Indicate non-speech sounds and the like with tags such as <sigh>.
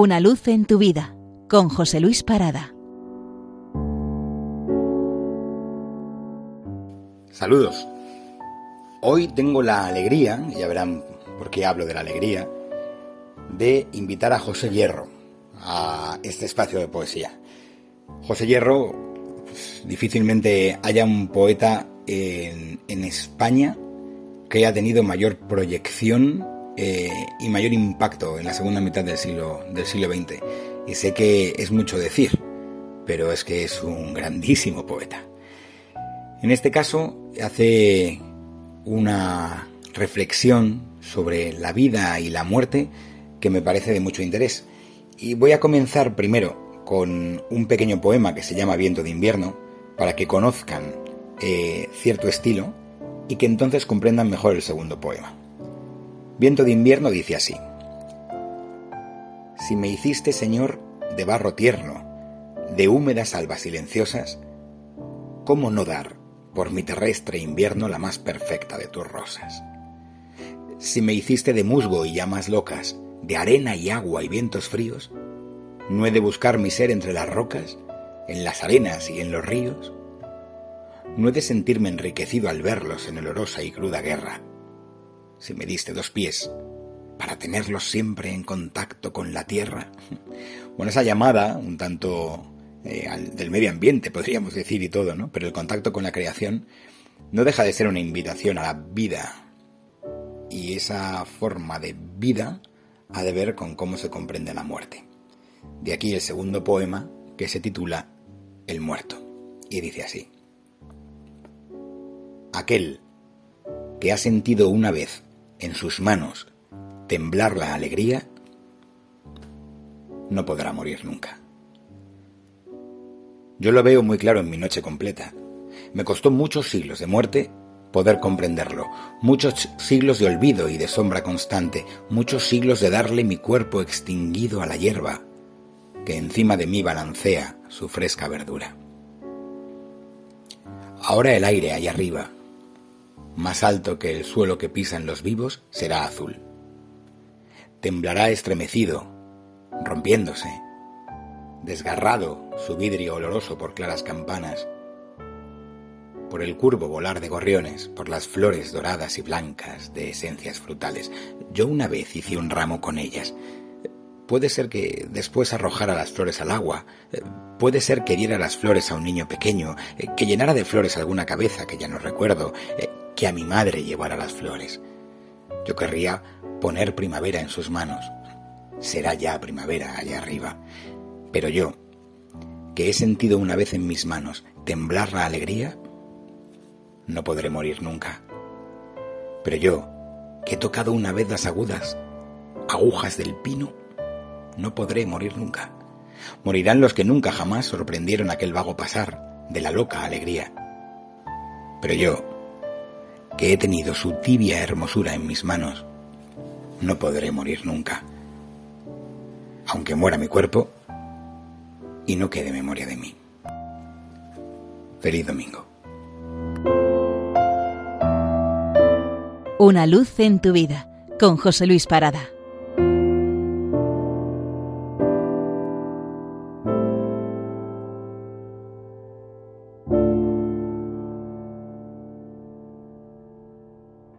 Una luz en tu vida con José Luis Parada. Saludos. Hoy tengo la alegría, ya verán por qué hablo de la alegría, de invitar a José Hierro a este espacio de poesía. José Hierro, pues, difícilmente haya un poeta en, en España que haya tenido mayor proyección eh, y mayor impacto en la segunda mitad del siglo, XX. Y sé que es mucho decir, pero es que es un grandísimo poeta. En este caso hace una reflexión sobre la vida y la muerte que me parece de mucho interés. Y voy a comenzar primero con un pequeño poema que se llama Viento de invierno, para que conozcan eh, cierto estilo y que entonces comprendan mejor el segundo poema. Viento de invierno dice así. Si me hiciste, Señor, de barro tierno, de húmedas albas silenciosas, ¿cómo no dar por mi terrestre invierno la más perfecta de tus rosas? Si me hiciste de musgo y llamas locas, de arena y agua y vientos fríos, ¿no he de buscar mi ser entre las rocas, en las arenas y en los ríos? no he de sentirme enriquecido al verlos en olorosa y cruda guerra. Si me diste dos pies, para tenerlos siempre en contacto con la tierra. <laughs> Bueno, esa llamada, un tanto eh, del medio ambiente, podríamos decir, y todo, ¿no? Pero el contacto con la creación no deja de ser una invitación a la vida. Y esa forma de vida ha de ver con cómo se comprende la muerte. De aquí el segundo poema, que se titula El muerto, y dice así aquel que ha sentido una vez en sus manos temblar la alegría, no podrá morir nunca. Yo lo veo muy claro en mi noche completa. Me costó muchos siglos de muerte poder comprenderlo, muchos siglos de olvido y de sombra constante, muchos siglos de darle mi cuerpo extinguido a la hierba, que encima de mí balancea su fresca verdura. Ahora el aire allá arriba, más alto que el suelo que pisan los vivos, será azul. Temblará estremecido, rompiéndose, desgarrado su vidrio oloroso por claras campanas, por el curvo volar de gorriones, por las flores doradas y blancas de esencias frutales. Yo una vez hice un ramo con ellas. Puede ser que después arrojara las flores al agua, puede ser que diera las flores a un niño pequeño, que llenara de flores alguna cabeza que ya no recuerdo, que a mi madre llevara las flores. Yo querría poner primavera en sus manos. Será ya primavera allá arriba. Pero yo, que he sentido una vez en mis manos temblar la alegría, no podré morir nunca. Pero yo, que he tocado una vez las agudas agujas del pino, no podré morir nunca. Morirán los que nunca jamás sorprendieron aquel vago pasar de la loca alegría. Pero yo, que he tenido su tibia hermosura en mis manos, no podré morir nunca. Aunque muera mi cuerpo y no quede memoria de mí. Feliz domingo. Una luz en tu vida con José Luis Parada.